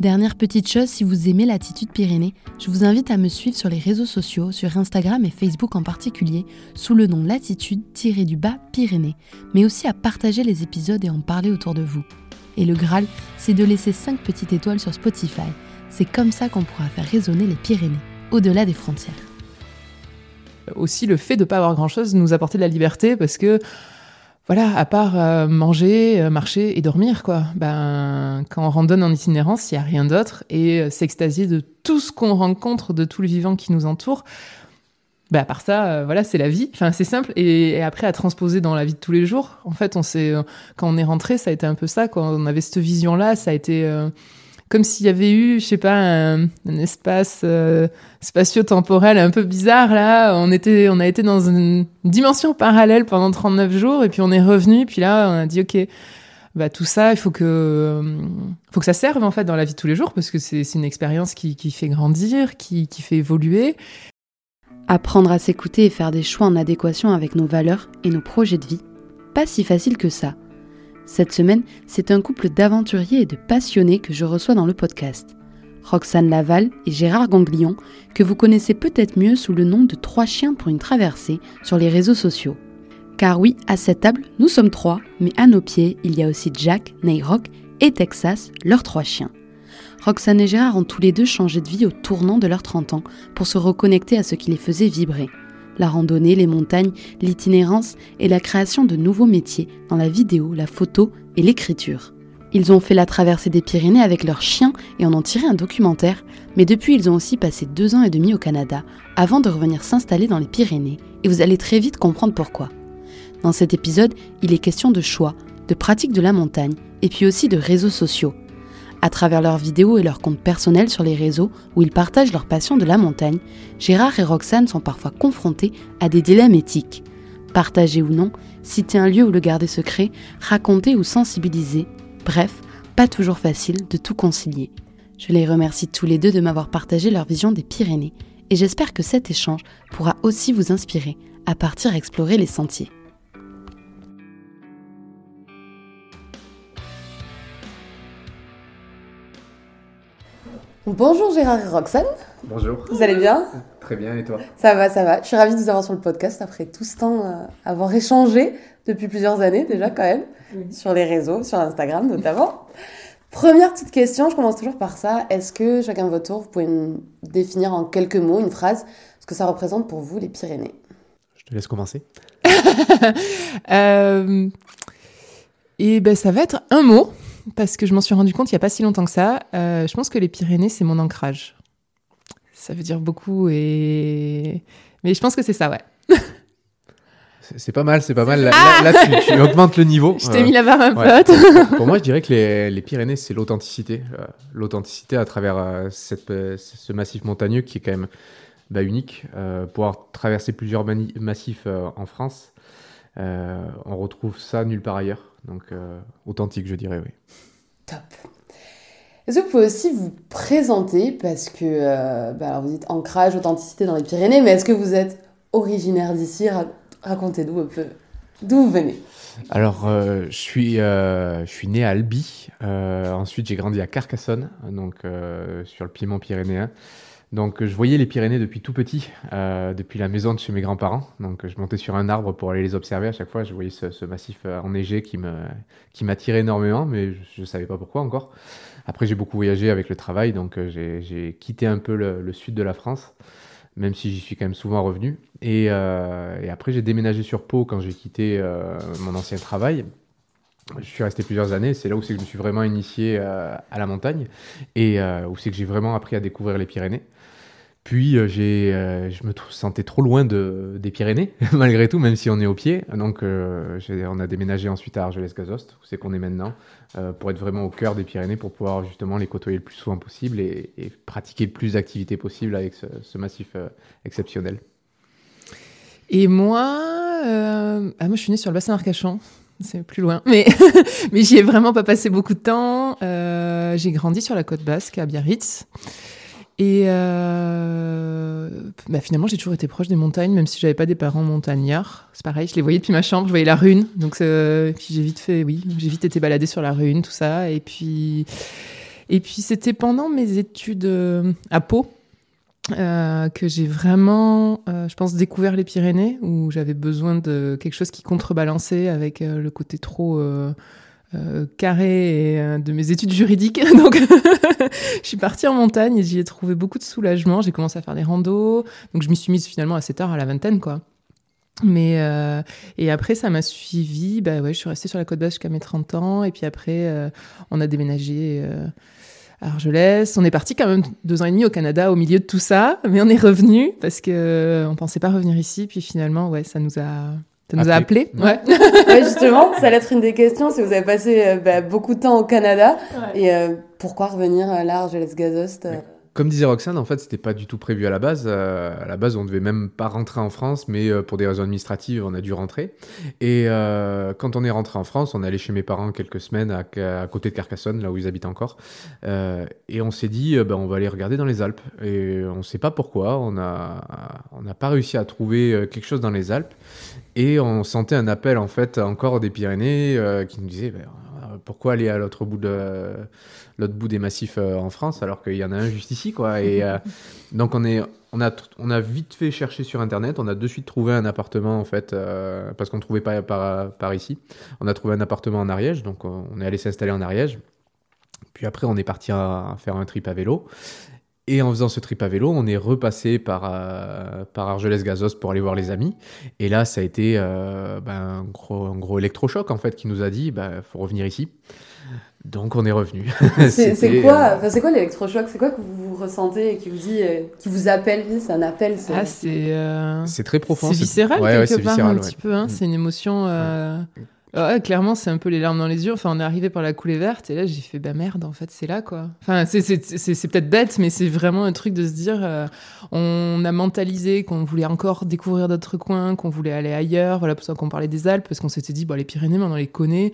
Dernière petite chose, si vous aimez l'attitude Pyrénées, je vous invite à me suivre sur les réseaux sociaux, sur Instagram et Facebook en particulier, sous le nom Latitude-du-bas Pyrénées, mais aussi à partager les épisodes et en parler autour de vous. Et le Graal, c'est de laisser 5 petites étoiles sur Spotify. C'est comme ça qu'on pourra faire résonner les Pyrénées, au-delà des frontières. Aussi, le fait de ne pas avoir grand-chose nous apporter de la liberté parce que voilà, à part euh, manger, euh, marcher et dormir, quoi. Ben, quand on randonne en itinérance, il n'y a rien d'autre. Et euh, s'extasier de tout ce qu'on rencontre, de tout le vivant qui nous entoure. Ben, à part ça, voilà, c'est la vie. Enfin, c'est simple. Et, après, à transposer dans la vie de tous les jours. En fait, on s'est, quand on est rentré, ça a été un peu ça. Quand on avait cette vision-là, ça a été comme s'il y avait eu, je sais pas, un, espace euh, spatio-temporel un peu bizarre là. On était, on a été dans une dimension parallèle pendant 39 jours et puis on est revenu. Puis là, on a dit ok, bah tout ça, il faut que, euh, ça serve en fait dans la vie de tous les jours parce que c'est une expérience qui, fait grandir, qui fait évoluer. Apprendre à s'écouter et faire des choix en adéquation avec nos valeurs et nos projets de vie, pas si facile que ça. Cette semaine, c'est un couple d'aventuriers et de passionnés que je reçois dans le podcast. Roxane Laval et Gérard Ganglion, que vous connaissez peut-être mieux sous le nom de Trois chiens pour une traversée sur les réseaux sociaux. Car oui, à cette table, nous sommes trois, mais à nos pieds, il y a aussi Jack, Neyrock et Texas, leurs trois chiens. Roxane et Gérard ont tous les deux changé de vie au tournant de leurs 30 ans pour se reconnecter à ce qui les faisait vibrer la randonnée, les montagnes, l'itinérance et la création de nouveaux métiers dans la vidéo, la photo et l'écriture. Ils ont fait la traversée des Pyrénées avec leurs chiens et en ont tiré un documentaire, mais depuis ils ont aussi passé deux ans et demi au Canada avant de revenir s'installer dans les Pyrénées, et vous allez très vite comprendre pourquoi. Dans cet épisode, il est question de choix, de pratique de la montagne, et puis aussi de réseaux sociaux, à travers leurs vidéos et leurs comptes personnels sur les réseaux où ils partagent leur passion de la montagne, Gérard et Roxane sont parfois confrontés à des dilemmes éthiques. Partager ou non, citer un lieu ou le garder secret, raconter ou sensibiliser, bref, pas toujours facile de tout concilier. Je les remercie tous les deux de m'avoir partagé leur vision des Pyrénées et j'espère que cet échange pourra aussi vous inspirer à partir explorer les sentiers. Bonjour Gérard et Roxane. Bonjour. Vous allez bien? Très bien, et toi? Ça va, ça va. Je suis ravie de vous avoir sur le podcast après tout ce temps euh, avoir échangé depuis plusieurs années déjà quand même, sur les réseaux, sur Instagram notamment. Première petite question, je commence toujours par ça. Est-ce que chacun de votre tour, vous pouvez me définir en quelques mots, une phrase, ce que ça représente pour vous les Pyrénées? Je te laisse commencer. euh... Et ben ça va être un mot parce que je m'en suis rendu compte il n'y a pas si longtemps que ça. Euh, je pense que les Pyrénées, c'est mon ancrage. Ça veut dire beaucoup, et... mais je pense que c'est ça, ouais. C'est pas mal, c'est pas mal. Là, là, tu, augmentes le niveau. Je t'ai mis la barre un peu Pour moi, je dirais que les, les Pyrénées, c'est l'authenticité. Euh, l'authenticité à travers euh, cette, ce massif montagneux qui est quand même bah, unique. pouvoir traverser plusieurs massifs en France, on retrouve ça nulle part ailleurs. Donc, euh, authentique, je dirais, oui. Top. Est-ce que vous pouvez aussi vous présenter? Parce que, euh, bah, alors vous dites ancrage, authenticité dans les Pyrénées, mais est-ce que vous êtes originaire d'ici? Racontez-nous un peu d'où vous venez. Alors, euh, je, suis, euh, je suis né à Albi. Ensuite, j'ai grandi à Carcassonne, donc sur le piémont pyrénéen. Donc, je voyais les Pyrénées depuis tout petit, depuis la maison de chez mes grands-parents. Donc, je montais sur un arbre pour aller les observer. À chaque fois, je voyais ce, massif enneigé qui m'attirait qui énormément, mais je ne savais pas pourquoi encore. Après, j'ai beaucoup voyagé avec le travail, donc j'ai quitté un peu le, sud de la France même si j'y suis quand même souvent revenu. Et, euh, après, j'ai déménagé sur Pau quand j'ai quitté euh, mon ancien travail. Je suis resté plusieurs années. C'est là où c'est que je me suis vraiment initié euh, à la montagne et où c'est que j'ai vraiment appris à découvrir les Pyrénées. Puis euh, euh, je me sentais trop loin de, des Pyrénées, malgré tout, même si on est au pied. Donc euh, on a déménagé ensuite à Argelès-Gazost, où c'est qu'on est maintenant, pour être vraiment au cœur des Pyrénées, pour pouvoir justement les côtoyer le plus souvent possible et, pratiquer le plus d'activités possible avec ce, massif exceptionnel. Et moi, ah, moi je suis née sur le bassin d'Arcachon, c'est plus loin. Mais, mais j'y ai vraiment pas passé beaucoup de temps. j'ai grandi sur la côte basque, à Biarritz. Et euh, bah finalement, j'ai toujours été proche des montagnes, même si j'avais pas des parents montagnards. C'est pareil, je les voyais depuis ma chambre, je voyais la rune. Donc, euh, puis j'ai vite fait, oui, j'ai vite été baladée sur la rune, tout ça. Et puis, et puis c'était pendant mes études euh, à Pau euh, que j'ai vraiment, euh, je pense, découvert les Pyrénées, où j'avais besoin de quelque chose qui contrebalançait avec le côté trop euh, carré euh, de mes études juridiques. Donc, je suis partie en montagne et j'y ai trouvé beaucoup de soulagement. J'ai commencé à faire des randos. Donc, je m'y suis mise finalement à 7 heures à la vingtaine, quoi. Mais euh, et après ça m'a suivi, bah ouais, je suis restée sur la côte basque jusqu'à mes 30 ans et puis après on a déménagé à Argelès. On est parti quand même deux ans et demi au Canada au milieu de tout ça, mais on est revenu parce que on pensait pas revenir ici puis finalement ouais, ça nous a ça nous a appelé Ouais. justement, ça allait être une des questions. Si vous avez passé euh, bah, beaucoup de temps au Canada, et euh, pourquoi revenir à l'Arge Les Gazost euh comme disait Roxane, en fait, c'était pas du tout prévu à la base. Euh, à la base, on devait même pas rentrer en France, mais euh, pour des raisons administratives, on a dû rentrer. Et euh, quand on est rentré en France, on est allé chez mes parents quelques semaines à, côté de Carcassonne, là où ils habitent encore. et on s'est dit, ben, on va aller regarder dans les Alpes. Et on sait pas pourquoi, on n'a on pas réussi à trouver quelque chose dans les Alpes. Et on sentait un appel, en fait, encore des Pyrénées qui nous disait, ben, pourquoi aller à l'autre bout de l'autre bout des massifs euh, en France, alors qu'il y en a un juste ici, quoi. Et euh, donc on est, on a, on a vite fait chercher sur internet. On a de suite trouvé un appartement en fait, euh, parce qu'on ne trouvait pas par, par ici. On a trouvé un appartement en Ariège, donc on est allé s'installer en Ariège. Puis après, on est parti à, faire un trip à vélo. Et en faisant ce trip à vélo, on est repassé par, par Argelès-Gazos pour aller voir les amis. Et là, ça a été ben, un, gros, un gros électrochoc, en fait, qui nous a dit, il ben, faut revenir ici. Donc on est revenu. c'est quoi, euh, c'est quoi l'électrochoc? C'est quoi que vous ressentez et qui vous dit, euh, qui vous appelle C'est un appel Ah c'est. Euh, c'est très profond. C'est viscéral quelque part un petit peu. Hein. Mm. C'est une émotion. Clairement, c'est un peu les larmes dans les yeux. Enfin, on est arrivé par la coulée verte et là, j'ai fait bah merde, en fait, c'est là quoi. Enfin, c'est peut-être bête, mais c'est vraiment un truc de se dire, on a mentalisé qu'on voulait encore découvrir d'autres coins, qu'on voulait aller ailleurs. Voilà pour ça qu'on parlait des Alpes parce qu'on s'était dit, bon, les Pyrénées, maintenant on les connaît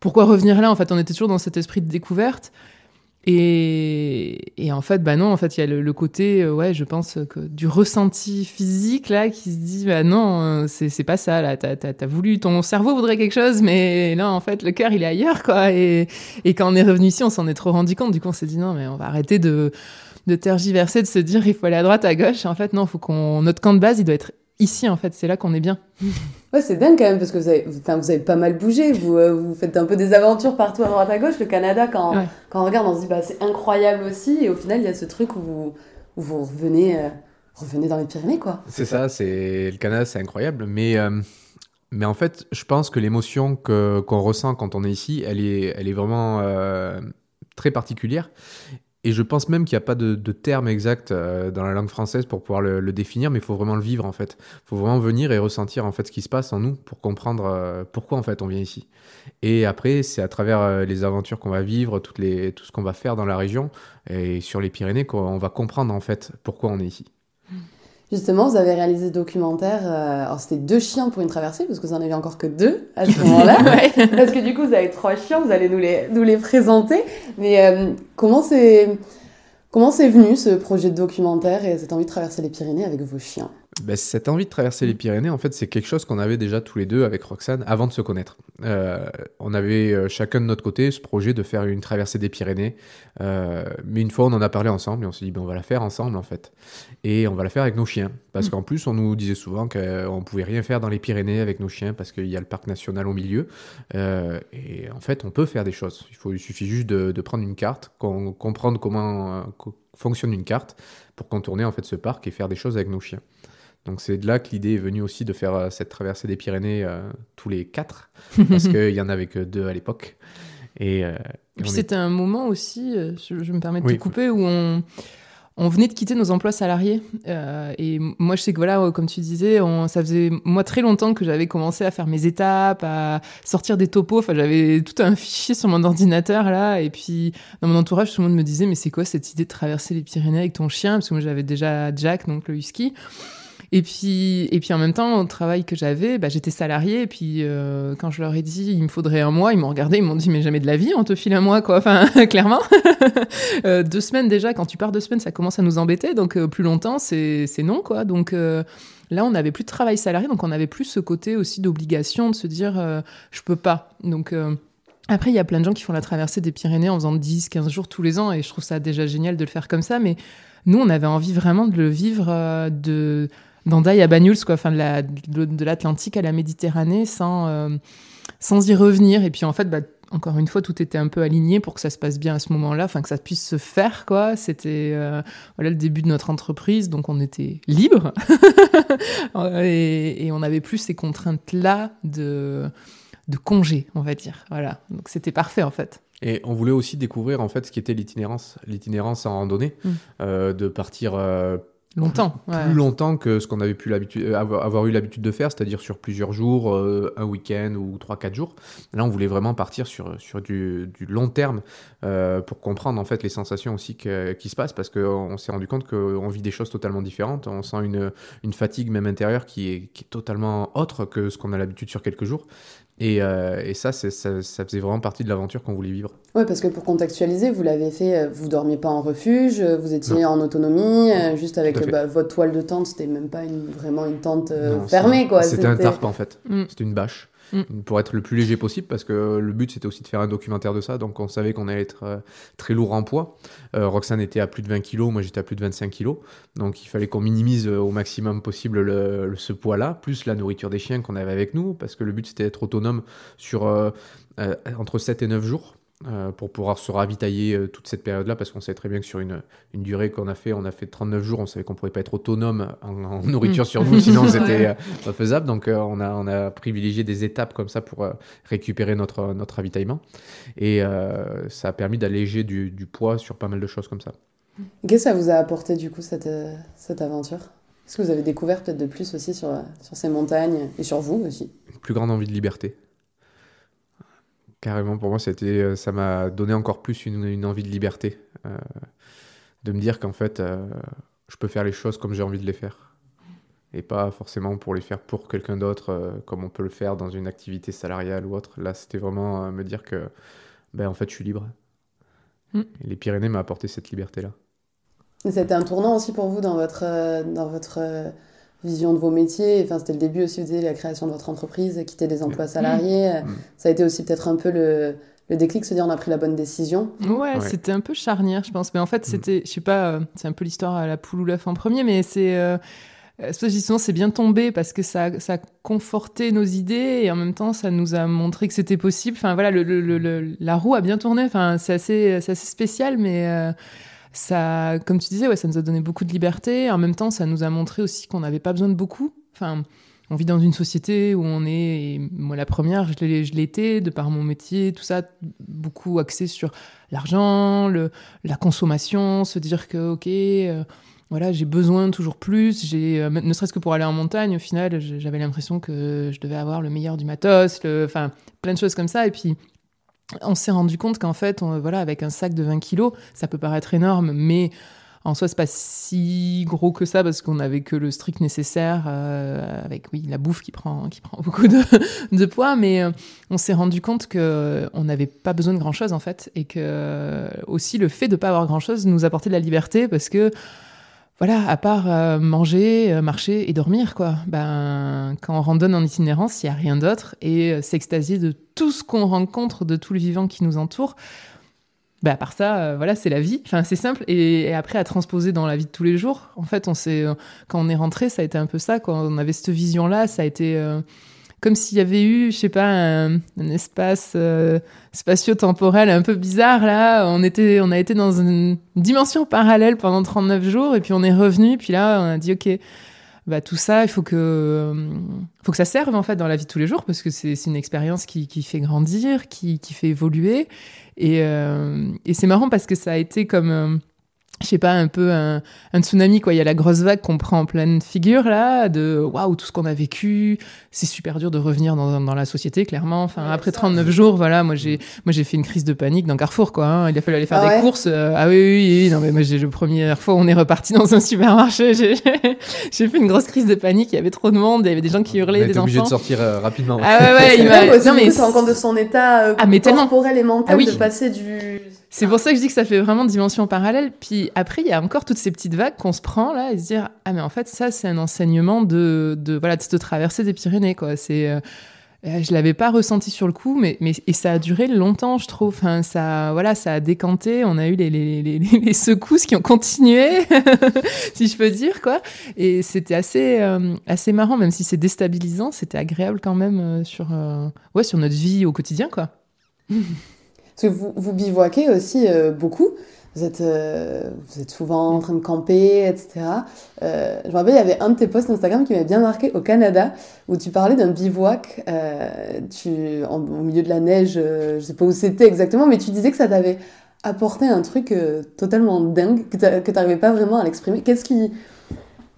pourquoi revenir là? En fait, on était toujours dans cet esprit de découverte. Et, et en fait, bah non, en fait, il y a le, côté, euh, ouais, je pense que du ressenti physique là qui se dit, bah non, euh, c'est pas ça là. T'as as, voulu, ton cerveau voudrait quelque chose, mais là, en fait, le cœur il est ailleurs quoi. Et, et quand on est revenu ici, on s'en est trop rendu compte. Du coup, on s'est dit non, mais on va arrêter de de tergiverser, de se dire il faut aller à droite, à gauche. En fait, non, faut qu'on notre camp de base, il doit être ici en fait. C'est là qu'on est bien. Ouais, c'est dingue quand même parce que vous avez, enfin, vous avez pas mal bougé. Vous, euh, vous faites un peu des aventures partout à droite à gauche. Le Canada, quand, quand on regarde, on se dit bah, c'est incroyable aussi. Et au final, il y a ce truc où vous, où vous revenez, euh, revenez dans les Pyrénées, quoi. C'est ça. C'est le Canada, c'est incroyable. Mais euh, mais en fait, je pense que l'émotion que qu'on ressent quand on est ici, elle est elle est vraiment très particulière. Et je pense même qu'il n'y a pas de, terme exact euh, dans la langue française pour pouvoir le, définir, mais il faut vraiment le vivre en fait. Il faut vraiment venir et ressentir en fait ce qui se passe en nous pour comprendre euh, pourquoi en fait on vient ici. Et après, c'est à travers euh, les aventures qu'on va vivre, tout ce qu'on va faire dans la région et sur les Pyrénées qu'on va comprendre en fait pourquoi on est ici. Justement, vous avez réalisé ce documentaire. Euh, alors, c'était deux chiens pour une traversée, parce que vous en avez encore que deux à ce moment-là. Parce que du coup, vous avez trois chiens, vous allez nous les, nous les présenter. Mais euh, comment c'est. Comment c'est venu ce projet de documentaire et cette envie de traverser les Pyrénées avec vos chiens? Bah, cette envie de traverser les Pyrénées, en fait, c'est quelque chose qu'on avait déjà tous les deux avec Roxane avant de se connaître. Euh, on avait euh, chacun de notre côté ce projet de faire une traversée des Pyrénées. Euh, mais une fois, on en a parlé ensemble et on s'est dit, ben, on va la faire ensemble, en fait. Et on va la faire avec nos chiens. Parce mm. qu'en plus, on nous disait souvent qu'on pouvait rien faire dans les Pyrénées avec nos chiens parce qu'il y a le parc national au milieu. et en fait, on peut faire des choses. Il, faut, il suffit juste de, de prendre une carte, comprendre comment fonctionne une carte pour contourner en fait ce parc et faire des choses avec nos chiens. Donc c'est de là que l'idée est venue aussi de faire euh, cette traversée des Pyrénées euh, tous les quatre, parce qu'il y en avait que deux à l'époque. Et, euh, puis c'était un moment aussi, je, me permets de te couper, où on, on venait de quitter nos emplois salariés. et moi, je sais que voilà, comme tu disais, on, ça faisait moi très longtemps que j'avais commencé à faire mes étapes, à sortir des topos. Enfin, j'avais tout un fichier sur mon ordinateur là. Et puis, dans mon entourage, tout le monde me disait, mais c'est quoi cette idée de traverser les Pyrénées avec ton chien? Parce que moi, j'avais déjà Jack, donc le husky. Et puis, et puis en même temps, au travail que j'avais, bah, j'étais salariée. Et puis euh, quand je leur ai dit il me faudrait un mois, ils m'ont regardé, ils m'ont dit mais jamais de la vie, on te file un mois quoi. Enfin, clairement. euh, deux semaines déjà, quand tu pars deux semaines, ça commence à nous embêter. Donc euh, plus longtemps, c'est non quoi. Donc euh, là, on n'avait plus de travail salarié, donc on n'avait plus ce côté aussi d'obligation de se dire je peux pas. Donc après, il y a plein de gens qui font la traversée des Pyrénées en faisant 10, 15 jours tous les ans, et je trouve ça déjà génial de le faire comme ça, mais nous, on avait envie vraiment de le vivre de d'Andaï à Banyuls, quoi, enfin de l'Atlantique à la Méditerranée, sans, euh, sans y revenir. Et puis en fait, bah, encore une fois, tout était un peu aligné pour que ça se passe bien à ce moment-là, enfin que ça puisse se faire, quoi. C'était euh, voilà le début de notre entreprise, donc on était libre et, on n'avait plus ces contraintes-là de de congé, on va dire. Voilà, donc c'était parfait en fait. Et on voulait aussi découvrir en fait ce qui était l'itinérance, l'itinérance en randonnée, mmh. euh, de partir Longtemps. Plus longtemps que ce qu'on avait pu l'habitude, euh, avoir, eu l'habitude de faire, c'est-à-dire sur plusieurs jours, euh, un week-end ou 3-4 jours. Là, on voulait vraiment partir sur, sur du, du long terme euh, pour comprendre en fait les sensations aussi qui se passent parce qu'on s'est rendu compte qu'on vit des choses totalement différentes. On sent une, une fatigue même intérieure qui est, qui est totalement autre que ce qu'on a l'habitude sur quelques jours. Et, euh, et ça, ça, ça, faisait vraiment partie de l'aventure qu'on voulait vivre. Oui, parce que pour contextualiser, vous l'avez fait, euh, vous dormiez pas en refuge, euh, vous étiez en autonomie, juste avec bah, votre toile de tente, c'était même pas une, vraiment une tente fermée. quoi. C'était un tarp en fait, mm. c'était une bâche. Mm. pour être le plus léger possible, parce que le but c'était aussi de faire un documentaire de ça, donc on savait qu'on allait être euh, très lourd en poids. Euh, Roxane était à plus de 20 kg, moi j'étais à plus de 25 kg, donc il fallait qu'on minimise euh, au maximum possible le, ce poids-là, plus la nourriture des chiens qu'on avait avec nous, parce que le but c'était d'être autonome entre 7 et 9 jours. Euh, pour pouvoir se ravitailler euh, toute cette période-là, parce qu'on savait très bien que sur une, une durée qu'on a fait, on a fait 39 jours, on savait qu'on ne pourrait pas être autonome en, nourriture sur nous, sinon c'était euh, pas faisable. Donc on, a, on a privilégié des étapes comme ça pour récupérer notre, notre ravitaillement. Et ça a permis d'alléger du, du, poids sur pas mal de choses comme ça. Qu'est-ce que ça vous a apporté du coup cette, cette aventure? Est-ce que vous avez découvert peut-être de plus aussi sur, sur ces montagnes et sur vous aussi? Une plus grande envie de liberté. Carrément, pour moi, c'était, euh, ça m'a donné encore plus une, envie de liberté. Euh, de me dire qu'en fait, euh, je peux faire les choses comme j'ai envie de les faire. Et pas forcément pour les faire pour quelqu'un d'autre, comme on peut le faire dans une activité salariale ou autre. Là, c'était vraiment me dire que, ben, en fait, je suis libre. Mm. Et les Pyrénées m'ont apporté cette liberté-là. C'était un tournant aussi pour vous dans votre, dans votre vision de vos métiers. Enfin, c'était le début aussi, vous disiez, la création de votre entreprise, quitter des emplois mmh. salariés. Mmh. Ça a été aussi peut-être un peu le, le déclic, se dire on a pris la bonne décision. Ouais, c'était un peu charnière, je pense. Mais en fait, mmh. c'était, je sais pas, euh, c'est un peu l'histoire à la poule ou l'œuf en premier, mais c'est. Euh, c'est bien tombé parce que ça, ça a conforté nos idées et en même temps ça nous a montré que c'était possible. Enfin voilà, le, le, la roue a bien tourné. Enfin c'est assez, assez spécial, mais euh, ça, comme tu disais, ouais, ça nous a donné beaucoup de liberté. En même temps, ça nous a montré aussi qu'on n'avait pas besoin de beaucoup. Enfin, on vit dans une société où on est, moi la première, je été, de par mon métier, tout ça, beaucoup axé sur l'argent, la consommation, se dire que, ok, euh, voilà, j'ai besoin toujours plus, j'ai, euh, ne serait-ce que pour aller en montagne, au final, j'avais l'impression que je devais avoir le meilleur du matos, enfin, plein de choses comme ça. Et puis, on s'est rendu compte qu'en fait, voilà, avec un sac de 20 kilos, ça peut paraître énorme, mais en soi, c'est pas si gros que ça parce qu'on n'avait que le strict nécessaire, euh, avec oui la bouffe qui prend qui prend beaucoup de, poids, mais euh, on s'est rendu compte que on n'avait pas besoin de grand chose en fait, et que aussi le fait de pas avoir grand chose nous apportait de la liberté parce que voilà, à part euh, manger, euh, marcher et dormir, quoi. Ben, quand on randonne en itinérance, il n'y a rien d'autre. Et euh, s'extasier de tout ce qu'on rencontre, de tout le vivant qui nous entoure. Ben, à part ça, voilà, c'est la vie. Enfin, c'est simple. Et, après, à transposer dans la vie de tous les jours. En fait, on quand on est rentré, ça a été un peu ça. Quand on avait cette vision-là, ça a été comme s'il y avait eu, je sais pas, un, espace euh, spatio-temporel un peu bizarre là. On était, on a été dans une dimension parallèle pendant 39 jours et puis on est revenu. Puis là, on a dit ok, bah tout ça, il faut que, que ça serve en fait dans la vie de tous les jours parce que c'est une expérience qui, fait grandir, qui, fait évoluer. Et, euh, et c'est marrant parce que ça a été comme euh, je sais pas, un peu un, tsunami, quoi. Il y a la grosse vague qu'on prend en pleine figure, là, de waouh, tout ce qu'on a vécu. C'est super dur de revenir dans, dans la société, clairement. Enfin, après 39 jours, voilà, moi, j'ai, moi, j'ai fait une crise de panique dans Carrefour, quoi. Hein. Il a fallu aller faire ah des courses. Euh, ah oui, oui, oui, non, mais moi, j'ai, la première fois, on est reparti dans un supermarché. J'ai, j'ai fait une grosse crise de panique. Il y avait trop de monde. Il y avait des gens qui hurlaient, des enfants. obligé de sortir euh, rapidement. Ah ouais, ouais, il m'a, non, mais. C'est compte de son état euh, ah, mais corporel et mental ah de passer du c'est pour ça que je dis que ça fait vraiment dimension parallèle. Puis après, il y a encore toutes ces petites vagues qu'on se prend là et se dire ah mais en fait ça c'est un enseignement de, de voilà de cette traversée des Pyrénées quoi. C'est euh, euh, je l'avais pas ressenti sur le coup, mais, mais et ça a duré longtemps, je trouve. Enfin, ça, voilà, ça a décanté. On a eu les, les, les, les secousses qui ont continué, si je peux dire, quoi. Et c'était assez, euh, assez marrant, même si c'est déstabilisant, c'était agréable quand même sur, ouais, sur notre vie au quotidien, quoi. Parce que vous, vous bivouaquez aussi euh, beaucoup. Vous êtes, euh, vous êtes souvent en train de camper, etc. Euh, je me rappelle, il y avait un de tes posts Instagram qui m'avait bien marqué au Canada, où tu parlais d'un bivouac au milieu de la neige, je sais pas où c'était exactement, mais tu disais que ça t'avait apporté un truc totalement dingue, que tu n'arrivais pas vraiment à l'exprimer. Qu'est-ce qui,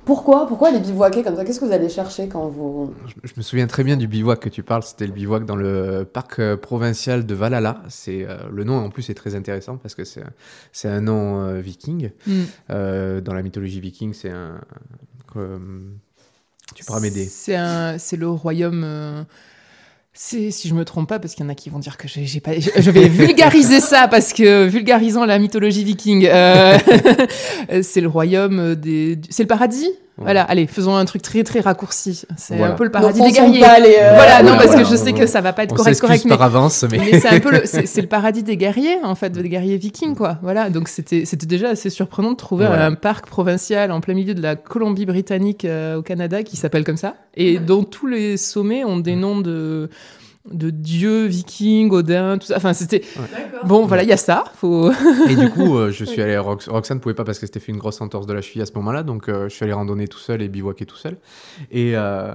pourquoi? Pourquoi les bivouaquer comme ça? Qu'est-ce que vous allez chercher quand vous... Je, me souviens très bien du bivouac que tu parles. C'était le bivouac dans le parc euh, provincial de Valhalla. C'est euh, le nom en plus est très intéressant parce que c'est c'est un nom euh, viking. Hmm. dans la mythologie viking, c'est un. tu pourras m'aider. C'est un c'est le royaume c'est, si je me trompe pas, parce qu'il y en a qui vont dire que j'ai, pas, je, vais vulgariser ça parce que vulgarisant la mythologie viking, euh, c'est le royaume des, c'est le paradis? Voilà, allez, faisons un truc très très raccourci. C'est un peu le paradis des guerriers. Euh, voilà, non, parce que je sais que ça va pas être correct, correct, mais par avance, mais, c'est un peu le, c'est, le paradis des guerriers en fait, des guerriers vikings quoi. Voilà, donc c'était c'était déjà assez surprenant de trouver un parc provincial en plein milieu de la Colombie-Britannique euh, au Canada qui s'appelle comme ça et dont tous les sommets ont des noms de de dieux vikings, Odin, tout ça. Enfin, c'était. Bon, voilà, il y a ça. Faut... et du coup, euh, je suis allé. Roxane ne pouvait pas parce que c'était fait une grosse entorse de la cheville à ce moment-là. Donc, euh, je suis allé randonner tout seul et bivouaquer tout seul. Et, euh,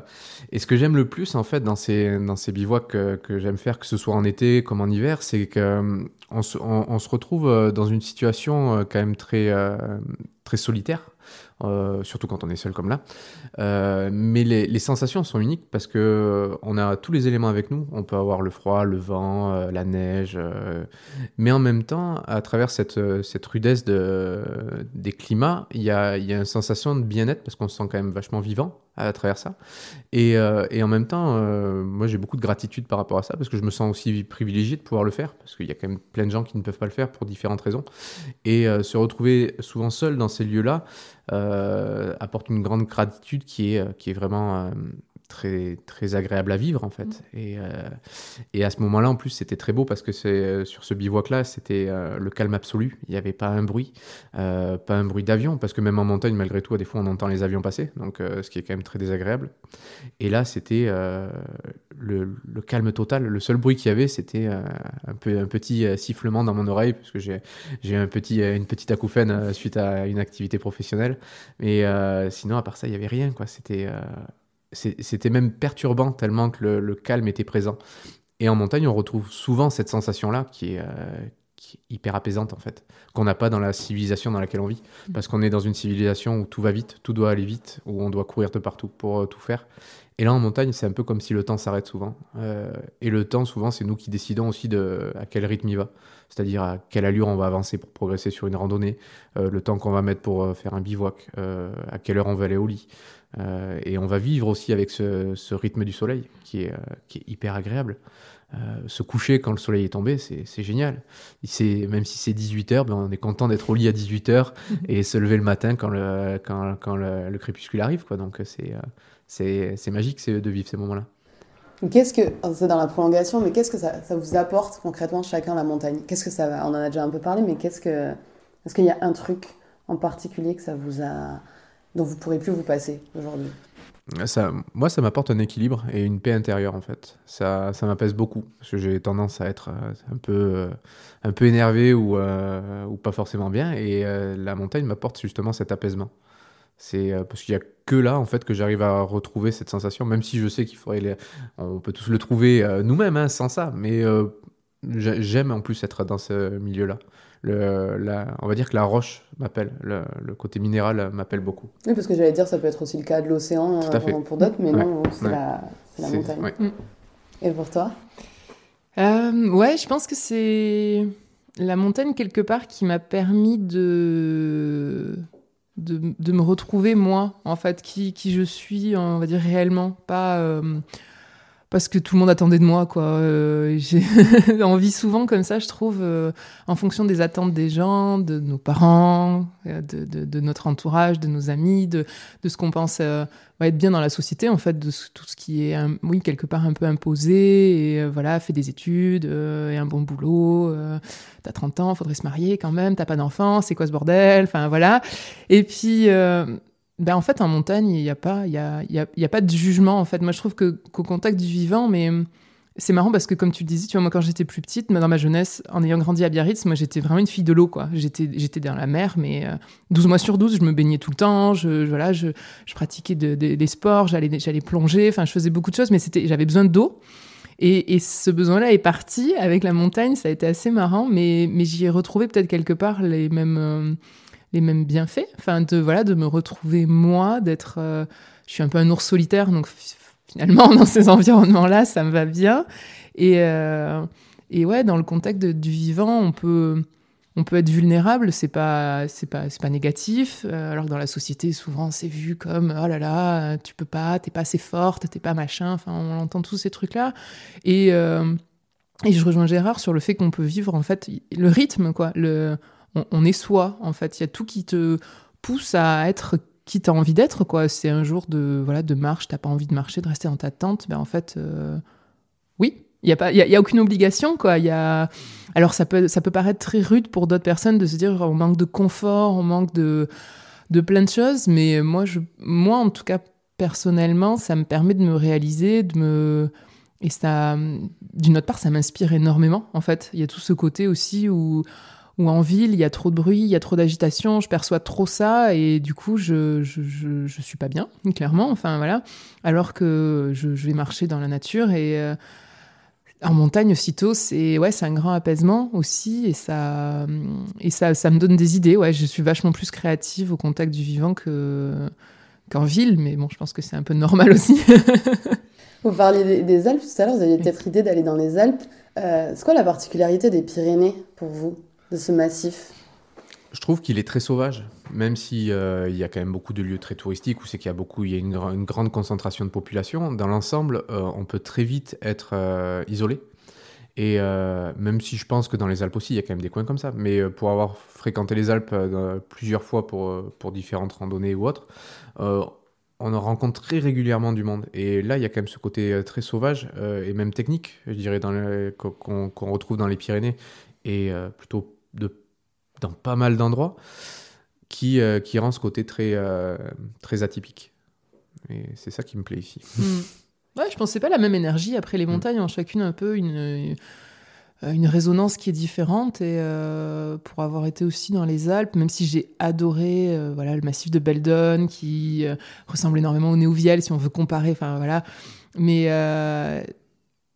et ce que j'aime le plus, en fait, dans ces, dans ces bivouacs que, que j'aime faire, que ce soit en été comme en hiver, c'est qu'on on, on, se retrouve dans une situation quand même très, très solitaire. Euh, surtout quand on est seul comme là. Euh, mais les, sensations sont uniques parce que euh, on a tous les éléments avec nous. On peut avoir le froid, le vent, la neige, mais en même temps, à travers cette, cette rudesse de, des climats, il y a, y a, une sensation de bien-être parce qu'on se sent quand même vachement vivant à travers ça. Et, et en même temps, moi j'ai beaucoup de gratitude par rapport à ça parce que je me sens aussi privilégié de pouvoir le faire parce qu'il y a quand même plein de gens qui ne peuvent pas le faire pour différentes raisons. Et se retrouver souvent seul dans ces lieux-là, euh, apporte une grande gratitude qui est, euh, qui est vraiment euh, très, très agréable à vivre en fait. Mm. Et, et à ce moment-là, en plus, c'était très beau parce que c'est sur ce bivouac-là, c'était le calme absolu. Il n'y avait pas un bruit, pas un bruit d'avion, parce que même en montagne, malgré tout, des fois, on entend les avions passer, donc ce qui est quand même très désagréable. Et là, c'était le, le, calme total. Le seul bruit qu'il y avait, c'était un, peu, un petit sifflement dans mon oreille, parce que j'ai un petit, une petite acouphène suite à une activité professionnelle. Mais sinon, à part ça, il n'y avait rien. quoi. C'était c'était même perturbant tellement que le, calme était présent. Et en montagne, on retrouve souvent cette sensation-là qui est, euh, hyper apaisante en fait, qu'on n'a pas dans la civilisation dans laquelle on vit. Mm. Parce qu'on est dans une civilisation où tout va vite, tout doit aller vite, où on doit courir de partout pour euh, tout faire. Et là, en montagne, c'est un peu comme si le temps s'arrête souvent. Euh, et le temps, souvent, c'est nous qui décidons aussi de à quel rythme il va. c'est-à-dire à quelle allure on va avancer pour progresser sur une randonnée, le temps qu'on va mettre pour faire un bivouac, à quelle heure on va aller au lit. et on va vivre aussi avec ce, rythme du soleil qui est, qui est hyper agréable. se coucher quand le soleil est tombé, c'est génial. Même si c'est 18h, ben on est content d'être au lit à 18h et se lever le matin quand le, quand, quand le, le crépuscule arrive. Quoi. Donc c'est c'est magique de vivre ces moments-là. Qu'est-ce que, c'est dans la prolongation, mais qu'est-ce que ça, ça, vous apporte concrètement chacun la montagne? Qu'est-ce que ça va On en a déjà un peu parlé, mais qu'est-ce que, est-ce qu'il y a un truc en particulier que ça vous a, dont vous pourrez plus vous passer aujourd'hui? Ça, moi, ça m'apporte un équilibre et une paix intérieure en fait. Ça, ça m'apaise beaucoup parce que j'ai tendance à être euh, un peu, euh, un peu énervé ou, euh, ou pas forcément bien et la montagne m'apporte justement cet apaisement. C'est euh, parce qu'il y a que là en fait que j'arrive à retrouver cette sensation, même si je sais qu'il faudrait, on peut tous le trouver euh, nous-mêmes hein, sans ça, mais euh, j'aime en plus être dans ce milieu-là. Le, la, on va dire que la roche m'appelle, le, côté minéral m'appelle beaucoup. Oui, parce que j'allais dire, ça peut être aussi le cas de l'océan pour d'autres, mais non, c'est la, la, montagne. Mm. Et pour toi? Ouais, je pense que c'est la montagne quelque part qui m'a permis de de, me retrouver moi, en fait, qui, qui, je suis, on va dire réellement, pas euh, parce que tout le monde attendait de moi, quoi. Euh, j'ai envie souvent comme ça, je trouve, euh, en fonction des attentes des gens, de nos parents, euh, de, de, de notre entourage, de nos amis, de, de ce qu'on pense va être bien dans la société, en fait, de tout ce qui est, oui, quelque part un peu imposé, et voilà, fais des études, et un bon boulot, t'as 30 ans, faudrait se marier quand même, t'as pas d'enfant, c'est quoi ce bordel, enfin voilà. Et puis ben en fait, en montagne, il n'y a, pas, a, a, pas de jugement. En fait, moi, je trouve qu'au contact du vivant, mais hum, c'est marrant parce que, comme tu le disais, tu vois, moi, quand j'étais plus petite, dans ma jeunesse, en ayant grandi à Biarritz, moi, j'étais vraiment une fille de l'eau. J'étais, dans la mer, mais 12 euh, mois sur 12, je me baignais tout le temps, je, voilà, je, pratiquais des sports, j'allais, plonger, je faisais beaucoup de choses, mais j'avais besoin d'eau. Et, et, ce besoin-là est parti avec la montagne, ça a été assez marrant, mais, mais j'y ai retrouvé peut-être quelque part les mêmes. Euh, les mêmes bienfaits. Enfin, de, voilà, de me retrouver moi, d'être. Euh, je suis un peu un ours solitaire, donc finalement, dans ces environnements-là, ça me va bien. Et, euh, et ouais, dans le contexte du vivant, on peut. On peut être vulnérable, c'est pas c'est pas c'est pas négatif. Euh, alors que dans la société, souvent c'est vu comme oh là là, tu peux pas, t'es pas assez forte, t'es pas machin. Enfin, on entend tous ces trucs là. Et et je rejoins Gérard sur le fait qu'on peut vivre en fait le rythme quoi. Le on, est soi, en fait. Il y a tout qui te pousse à être qui t'as envie d'être, quoi. C'est un jour de, voilà, de marche, t'as pas envie de marcher, de rester dans ta tente, ben en fait, euh, oui. Il n'y a, pas, y a, aucune obligation, quoi. Y a... Alors, ça peut, ça peut paraître très rude pour d'autres personnes de se dire on manque de confort, on manque de, de plein de choses, mais moi, je, moi, en tout cas, personnellement, ça me permet de me réaliser, de me. Et ça, d'une autre part, ça m'inspire énormément, en fait. Il y a tout ce côté aussi où ou en ville, il y a trop de bruit, il y a trop d'agitation, je perçois trop ça et du coup, je, je, je, suis pas bien, clairement. Enfin, voilà. Alors que je, vais marcher dans la nature et euh, en montagne, aussitôt, c'est ouais, c'est un grand apaisement aussi et ça, et ça, ça me donne des idées. Ouais, je suis vachement plus créative au contact du vivant que qu'en ville, mais bon, je pense que c'est un peu normal aussi. vous parliez des, Alpes tout à l'heure, vous aviez peut-être idée d'aller dans les Alpes. Euh, c'est quoi la particularité des Pyrénées pour vous? De ce massif je trouve qu'il est très sauvage, même s'il euh, y a quand même beaucoup de lieux très touristiques où c'est qu'il y a beaucoup, il y a une, grande concentration de population. Dans l'ensemble, euh, on peut très vite être euh, isolé. Et même si je pense que dans les Alpes aussi, il y a quand même des coins comme ça. Mais pour avoir fréquenté les Alpes plusieurs fois pour, pour différentes randonnées ou autres, on en rencontre très régulièrement du monde. Et là, il y a quand même ce côté très sauvage et même technique, je dirais, qu'on retrouve dans les Pyrénées et plutôt de, dans pas mal d'endroits, qui, euh, qui rend ce côté très, euh, très atypique. Et c'est ça qui me plaît ici. Hmm. Ouais, je pensais pas la même énergie. Après, les hmm. montagnes ont chacune un peu une, une résonance qui est différente. Et euh, pour avoir été aussi dans les Alpes, même si j'ai adoré voilà, le massif de Beldon, qui ressemble énormément au Néouviel, si on veut comparer. Enfin, voilà. Mais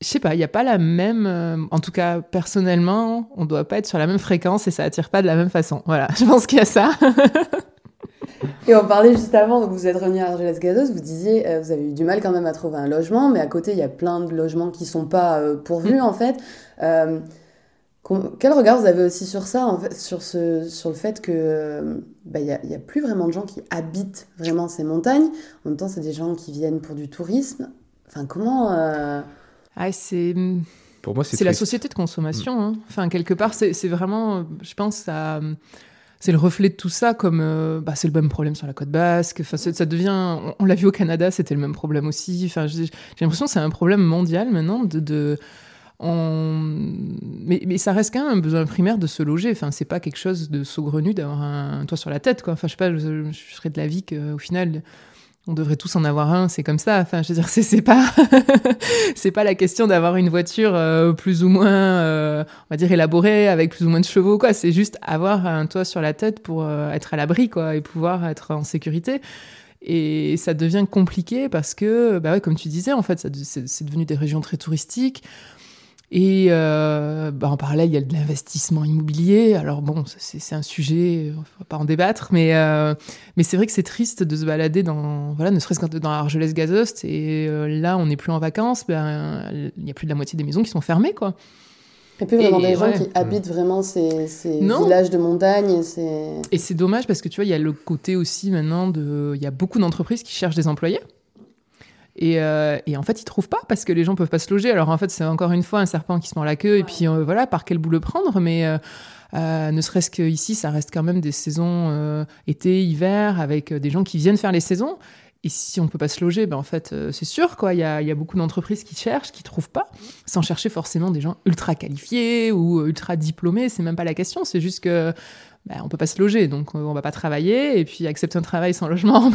je sais pas, il n'y a pas la même. Euh, en tout cas, personnellement, on doit pas être sur la même fréquence et ça attire pas de la même façon. Voilà, je pense qu'il y a ça. et on parlait juste avant, donc vous êtes revenu à Argelès Gazos, vous disiez, euh, vous avez eu du mal quand même à trouver un logement, mais à côté, il y a plein de logements qui sont pas euh, pourvus mm. en fait. Quel regard vous avez aussi sur ça, en fait, sur, ce, sur le fait que bah, n'y a, a, plus vraiment de gens qui habitent vraiment ces montagnes. En même temps, c'est des gens qui viennent pour du tourisme. Enfin, comment euh, ah, c'est pour moi, c'est la société de consommation. Hein. Enfin, quelque part, c'est vraiment, je pense, ça c'est le reflet de tout ça, comme euh, bah, c'est le même problème sur la côte basque. Enfin, ça devient, on, l'a vu au Canada, c'était le même problème aussi. Enfin, j'ai l'impression que c'est un problème mondial maintenant de, de mais, mais, ça reste quand même un besoin primaire de se loger. Enfin, c'est pas quelque chose de saugrenu d'avoir un, toit sur la tête. Quoi. Enfin, je sais pas, je, je serais de l'avis qu'au final, on devrait tous en avoir un, c'est comme ça. Enfin, je veux dire, c'est pas, c'est pas la question d'avoir une voiture euh, plus ou moins, euh, on va dire élaborée avec plus ou moins de chevaux, quoi. C'est juste avoir un toit sur la tête pour euh, être à l'abri, quoi, et pouvoir être en sécurité. Et ça devient compliqué parce que, bah ouais, comme tu disais, en fait, c'est devenu des régions très touristiques. Et euh, bah en parallèle, il y a de l'investissement immobilier. Alors bon, c'est un sujet, on va pas en débattre, mais, euh, mais c'est vrai que c'est triste de se balader dans, voilà, ne serait-ce que dans Argelès-Gazost. Et euh, là, on n'est plus en vacances, ben, il y a plus de la moitié des maisons qui sont fermées, quoi. Et puis vraiment des gens qui habitent vraiment ces, ces villages de montagne. Et c'est dommage parce que tu vois, il y a le côté aussi maintenant de. Il y a beaucoup d'entreprises qui cherchent des employés. Euh, et, en fait, ils trouvent pas parce que les gens peuvent pas se loger. Alors en fait, c'est encore une fois un serpent qui se mord la queue. Et puis euh, voilà, par quel bout le prendre Mais euh, ne serait-ce qu'ici, ça reste quand même des saisons été, hiver, avec des gens qui viennent faire les saisons. Et si on ne peut pas se loger, ben en fait, c'est sûr, quoi. Il y a, y a, beaucoup d'entreprises qui cherchent, qui trouvent pas, sans chercher forcément des gens ultra qualifiés ou ultra diplômés. C'est même pas la question. C'est juste que on bah, on peut pas se loger, donc euh, on va pas travailler, et puis accepter un travail sans logement,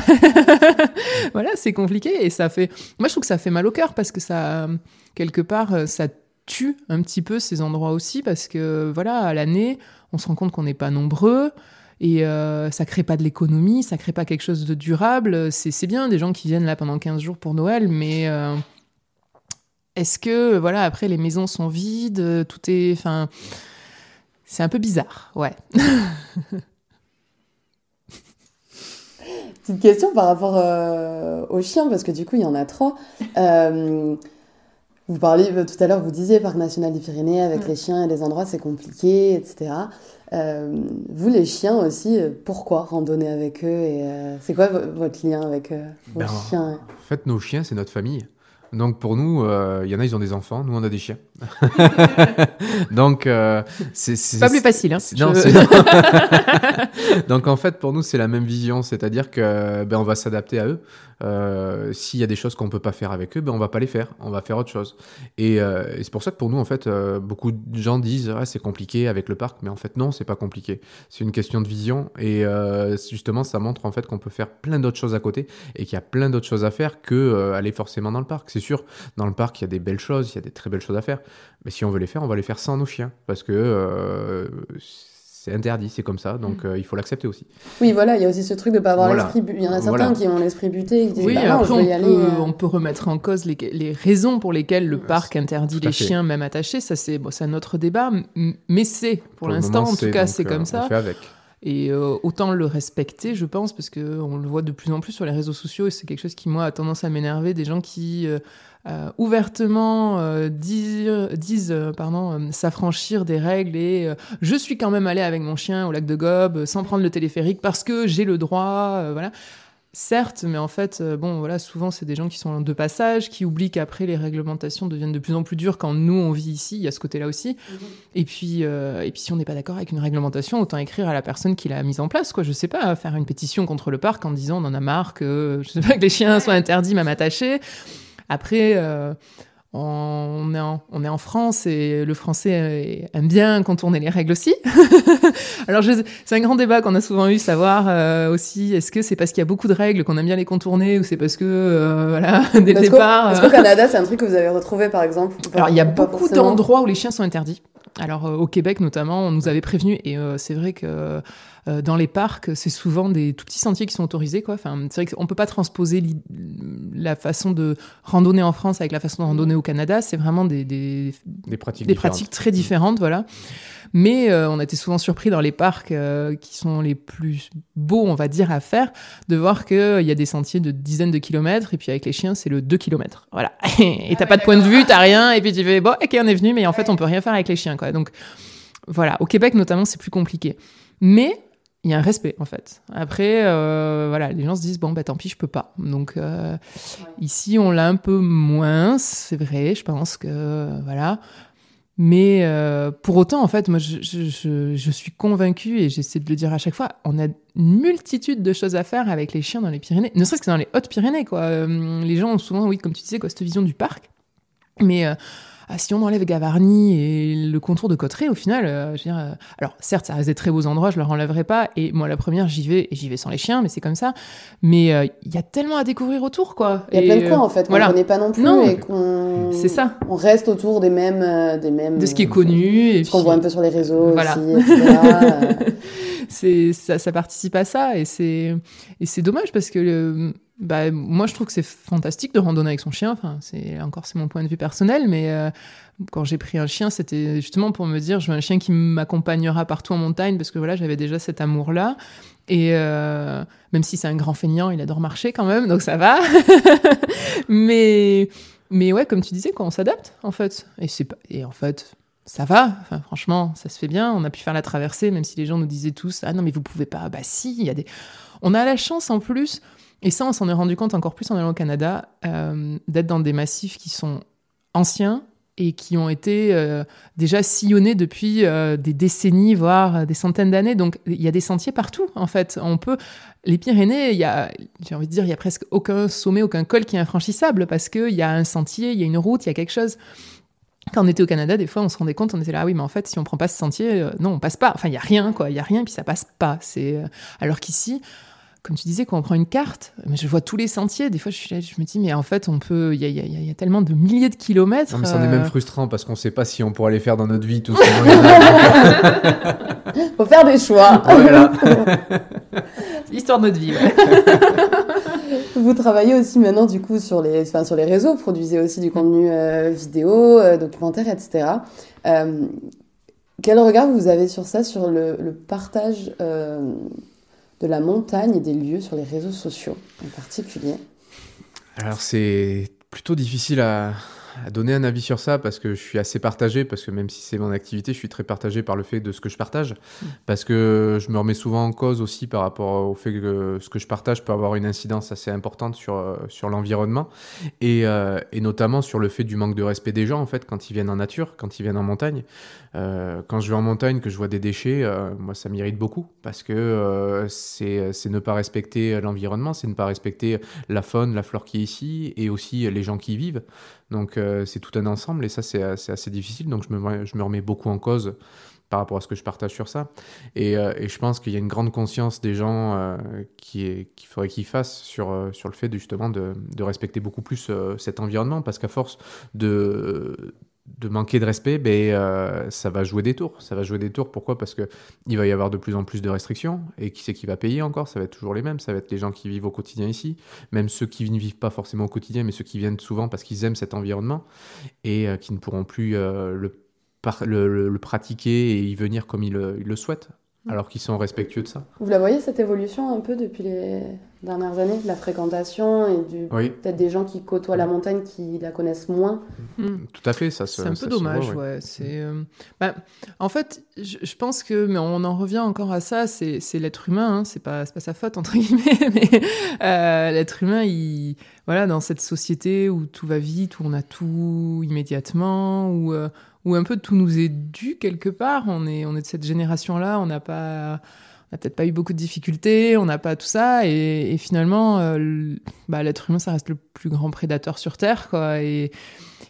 voilà, c'est compliqué, et ça fait, moi je trouve que ça fait mal au cœur, parce que ça, quelque part, euh, ça tue un petit peu ces endroits aussi, parce que voilà, à l'année, on se rend compte qu'on n'est pas nombreux, et euh, ça crée pas de l'économie, ça crée pas quelque chose de durable, c'est bien des gens qui viennent là pendant 15 jours pour Noël, mais... est-ce que, voilà, après les maisons sont vides, tout est. Enfin, c'est un peu bizarre, ouais. Petite question par rapport euh, aux chiens, parce que du coup, il y en a trois. Euh, vous parliez euh, tout à l'heure, vous disiez Parc national des Pyrénées, avec les chiens et les endroits, c'est compliqué, etc. vous, les chiens aussi, pourquoi randonner avec eux et C'est quoi votre lien avec vos ben, chiens? En fait, nos chiens, c'est notre famille. Donc pour nous, euh, il y en a, ils ont des enfants, nous on a des chiens. Donc euh, c'est pas plus facile. Hein, non, Donc en fait pour nous c'est la même vision, c'est-à-dire que ben on va s'adapter à eux. Euh, s'il y a des choses qu'on peut pas faire avec eux, ben on va pas les faire, on va faire autre chose. Et, et c'est pour ça que pour nous en fait beaucoup de gens disent ah, c'est compliqué avec le parc, mais en fait non c'est pas compliqué. C'est une question de vision et justement ça montre en fait qu'on peut faire plein d'autres choses à côté et qu'il y a plein d'autres choses à faire que aller forcément dans le parc c'est sûr, dans le parc, il y a des belles choses, il y a des très belles choses à faire. Mais si on veut les faire, on va les faire sans nos chiens. Parce que euh, c'est interdit, c'est comme ça, donc mm. euh, il faut l'accepter aussi. Oui, voilà, il y a aussi ce truc de ne pas avoir l'esprit. Il y en a certains qui ont l'esprit buté, qui disent oui, bah après, on, peut, euh. on, peut, remettre en cause les, les, raisons pour lesquelles le parc interdit les chiens, même attachés. Ça, c'est bon, un autre débat, mais c'est, pour, l'instant, en tout cas, c'est comme ça. On fait avec. Et autant le respecter, je pense, parce qu'on le voit de plus en plus sur les réseaux sociaux, et c'est quelque chose qui, moi, a tendance à m'énerver, des gens qui euh, ouvertement euh, disent, euh, pardon, s'affranchir des règles et je suis quand même allé avec mon chien au lac de Gobe sans prendre le téléphérique parce que j'ai le droit, voilà. Certes, mais en fait, bon, voilà, souvent c'est des gens qui sont de passage, qui oublient qu'après les réglementations deviennent de plus en plus dures quand nous on vit ici. Il y a ce côté-là aussi. Mm-hmm. Et puis, et puis si on n'est pas d'accord avec une réglementation, autant écrire à la personne qui l'a mise en place, quoi. Je sais pas, faire une pétition contre le parc en disant on en a marre que je sais pas que les chiens soient interdits, même attachés. Après, euh, on, est en, on est en France et le français aime bien contourner les règles aussi. Alors, c'est un grand débat qu'on a souvent eu, savoir euh, aussi, est-ce que c'est parce qu'il y a beaucoup de règles qu'on aime bien les contourner ou c'est parce que, euh, voilà, dès le départ. Est-ce qu'au Canada, c'est un truc que vous avez retrouvé, par exemple Alors, il y a beaucoup d'endroits où les chiens sont interdits. Alors, au Québec, notamment, on nous avait prévenu et c'est vrai que euh, dans les parcs, c'est souvent des tout petits sentiers qui sont autorisés. Quoi. Enfin, c'est vrai qu'on ne peut pas transposer la façon de randonner en France avec la façon de randonner au Canada. C'est vraiment des, des, pratiques, des pratiques, très différentes. Voilà. Mais euh, on a été souvent surpris dans les parcs euh, qui sont les plus beaux, on va dire, à faire, de voir qu'il y a des sentiers de dizaines de kilomètres, et puis avec les chiens, c'est le 2 kilomètres. Voilà. et t'as ah pas de point de vue, t'as rien, et puis tu fais, bon, ok, on est venu, mais en fait, on peut rien faire avec les chiens. Quoi. Donc, voilà, au Québec notamment, c'est plus compliqué. Mais il y a un respect en fait. Après, euh, voilà, les gens se disent bon bah tant pis, je peux pas. Donc euh, ici, on l'a un peu moins, c'est vrai. Je pense que voilà. Mais euh, pour autant, en fait, moi, je, suis convaincue et j'essaie de le dire à chaque fois. On a une multitude de choses à faire avec les chiens dans les Pyrénées, ne serait-ce que dans les Hautes-Pyrénées, quoi. les gens ont souvent, oui, comme tu disais, quoi, cette vision du parc. Mais ah, si on enlève Gavarnie et le contour de Cotteret, au final, euh, je veux dire, euh, alors certes, ça reste des très beaux endroits, je leur enlèverai pas. Et moi, la première, j'y vais et j'y vais sans les chiens, mais c'est comme ça. Mais euh, il y a tellement à découvrir autour, quoi. Il y a plein de coins en fait, voilà. qu'on connaît pas non plus non. et qu'on. C'est ça. On reste autour des mêmes, des mêmes. De ce qui est connu et ce qu'on voit un peu sur les réseaux voilà. aussi, etc. c'est ça, ça, participe à ça et c'est et c'est dommage parce que le bah, moi, je trouve que c'est fantastique de randonner avec son chien. Enfin, c'est encore c'est mon point de vue personnel, mais euh, quand j'ai pris un chien, c'était justement pour me dire, je veux un chien qui m'accompagnera partout en montagne, parce que voilà, j'avais déjà cet amour-là. Et euh, même si c'est un grand feignant, il adore marcher quand même, donc ça va. mais mais ouais, comme tu disais, quand on s'adapte, en fait. Et c'est et en fait, ça va. Franchement, ça se fait bien. On a pu faire la traversée, même si les gens nous disaient tous, ah non, mais vous pouvez pas. Bah si, il y a des. On a la chance en plus et ça, on s'en est rendu compte encore plus en allant au Canada, euh, d'être dans des massifs qui sont anciens et qui ont été euh, déjà sillonnés depuis euh, des décennies, voire des centaines d'années. Donc il y a des sentiers partout, en fait. On peut... Les Pyrénées, il y a, j'ai envie de dire, il y a presque aucun sommet, aucun col qui est infranchissable parce qu'il y a un sentier, il y a une route, il y a quelque chose. Quand on était au Canada, des fois, on se rendait compte, on était là, ah oui, mais en fait, si on prend pas ce sentier, non, on passe pas. Enfin, il y a rien, quoi. Il y a rien, puis ça passe pas. C'est alors qu'ici, comme tu disais, quand on prend une carte, mais je vois tous les sentiers. Des fois, je, suis là, je me dis, mais en fait, on peut. Il y, a, tellement de milliers de kilomètres. Non, mais ça en est même euh. frustrant parce qu'on ne sait pas si on pourra les faire dans notre vie tout Faut faire des choix. Voilà. L'histoire de notre vie. Vous travaillez aussi maintenant du coup sur les, enfin, sur les réseaux, produisez aussi du contenu euh, vidéo, euh, documentaire, etc. quel regard vous avez sur ça, sur le, le partage de la montagne et des lieux sur les réseaux sociaux en particulier? Alors c'est plutôt difficile à, à donner un avis sur ça parce que je suis assez partagé, parce que même si c'est mon activité, je suis très partagé par le fait de ce que je partage, mm. parce que je me remets souvent en cause aussi par rapport au fait que ce que je partage peut avoir une incidence assez importante sur, euh, sur l'environnement, et, euh, et, notamment sur le fait du manque de respect des gens, en fait, quand ils viennent en nature, quand ils viennent en montagne. Euh, quand je vais en montagne, que je vois des déchets, moi, ça m'irrite beaucoup, parce que c'est ne pas respecter l'environnement, c'est ne pas respecter la faune, la flore qui est ici, et aussi les gens qui y vivent. Donc euh, c'est tout un ensemble et ça c'est assez, difficile. Donc je me, je me, remets beaucoup en cause par rapport à ce que je partage sur ça. Et, euh, et je pense qu'il y a une grande conscience des gens euh, qui qu'il faudrait qu'ils fassent sur, sur le fait justement de, de respecter beaucoup plus cet environnement parce qu'à force de de manquer de respect, ben, euh, ça va jouer des tours. Ça va jouer des tours. Pourquoi? Parce que il va y avoir de plus en plus de restrictions. Et qui c'est qui va payer encore? Ça va être toujours les mêmes. Ça va être les gens qui vivent au quotidien ici. Même ceux qui ne vivent pas forcément au quotidien, mais ceux qui viennent souvent parce qu'ils aiment cet environnement et euh, qui ne pourront plus euh, le, le, pratiquer et y venir comme ils le souhaitent alors qu'ils sont respectueux de ça. Vous la voyez cette évolution un peu depuis les dernières années, la fréquentation et du peut-être des gens qui côtoient la montagne qui la connaissent moins? Mm. Tout à fait, ça. C'est un peu dommage, ouais. C'est, euh, bah, en fait, je, pense que, mais on en revient encore à ça, c'est, l'être humain, hein, c'est pas, pas sa faute entre guillemets, mais euh, l'être humain, il, voilà, dans cette société où tout va vite, où on a tout immédiatement, où euh, où un peu tout nous est dû quelque part. On est, on est de cette génération-là, on n'a pas, on peut-être pas eu beaucoup de difficultés, on n'a pas tout ça, et, finalement, euh, bah, l'être humain, ça reste le plus grand prédateur sur Terre. Et,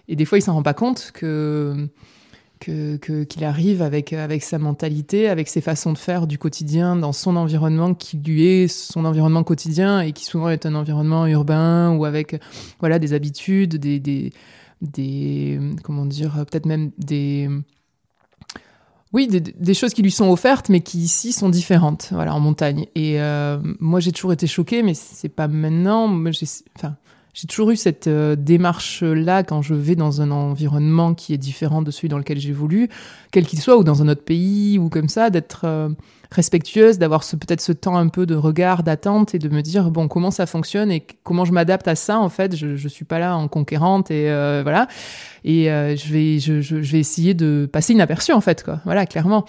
des fois, il s'en rend pas compte que qu'il arrive avec, avec sa mentalité, avec ses façons de faire du quotidien dans son environnement qui lui est son environnement quotidien et qui souvent est un environnement urbain ou avec voilà des habitudes, des, des des comment dire peut-être même des oui, des, choses qui lui sont offertes, mais qui ici sont différentes, voilà, en montagne. Et euh, moi, j'ai toujours été choquée, mais c'est pas maintenant. Enfin, j'ai toujours eu cette démarche-là quand je vais dans un environnement qui est différent de celui dans lequel j'évolue, quel qu'il soit, ou dans un autre pays, ou comme ça, d'être respectueuse, d'avoir peut-être ce temps un peu de regard, d'attente et de me dire bon comment ça fonctionne et comment je m'adapte à ça en fait. Je, je suis pas là en conquérante et euh, voilà. Et euh, je vais je, vais essayer de passer inaperçu en fait quoi. Voilà clairement.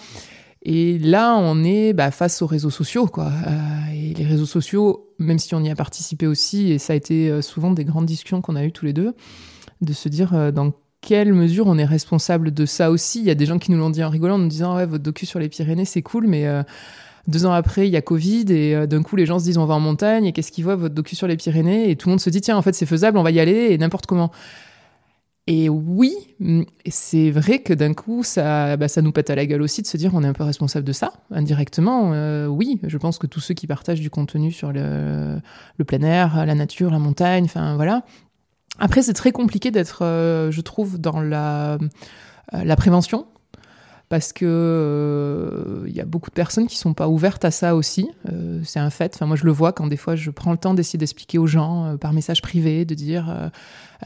Et là, on est bah, face aux réseaux sociaux, quoi. Euh, et les réseaux sociaux, même si on y a participé aussi, et ça a été souvent des grandes discussions qu'on a eues tous les deux, de se dire dans quelle mesure on est responsable de ça aussi. Il y a des gens qui nous l'ont dit en rigolant, en nous disant ouais votre docu sur les Pyrénées c'est cool, mais euh, deux ans après il y a Covid et euh, d'un coup les gens se disent on va en montagne et qu'est-ce qu'ils voient votre docu sur les Pyrénées? Et tout le monde se dit tiens en fait c'est faisable, on va y aller et n'importe comment. Et oui, mm, c'est vrai que d'un coup, ça, bah, ça nous pète à la gueule aussi de se dire on est un peu responsable de ça, indirectement. Euh, oui, je pense que tous ceux qui partagent du contenu sur le, le plein air, la nature, la montagne, enfin voilà, après, c'est très compliqué d'être, euh, je trouve, dans la, euh, prévention, parce que il y a beaucoup de personnes qui sont pas ouvertes à ça aussi. c'est un fait. Enfin, moi, je le vois quand des fois je prends le temps d'essayer d'expliquer aux gens par message privé, de dire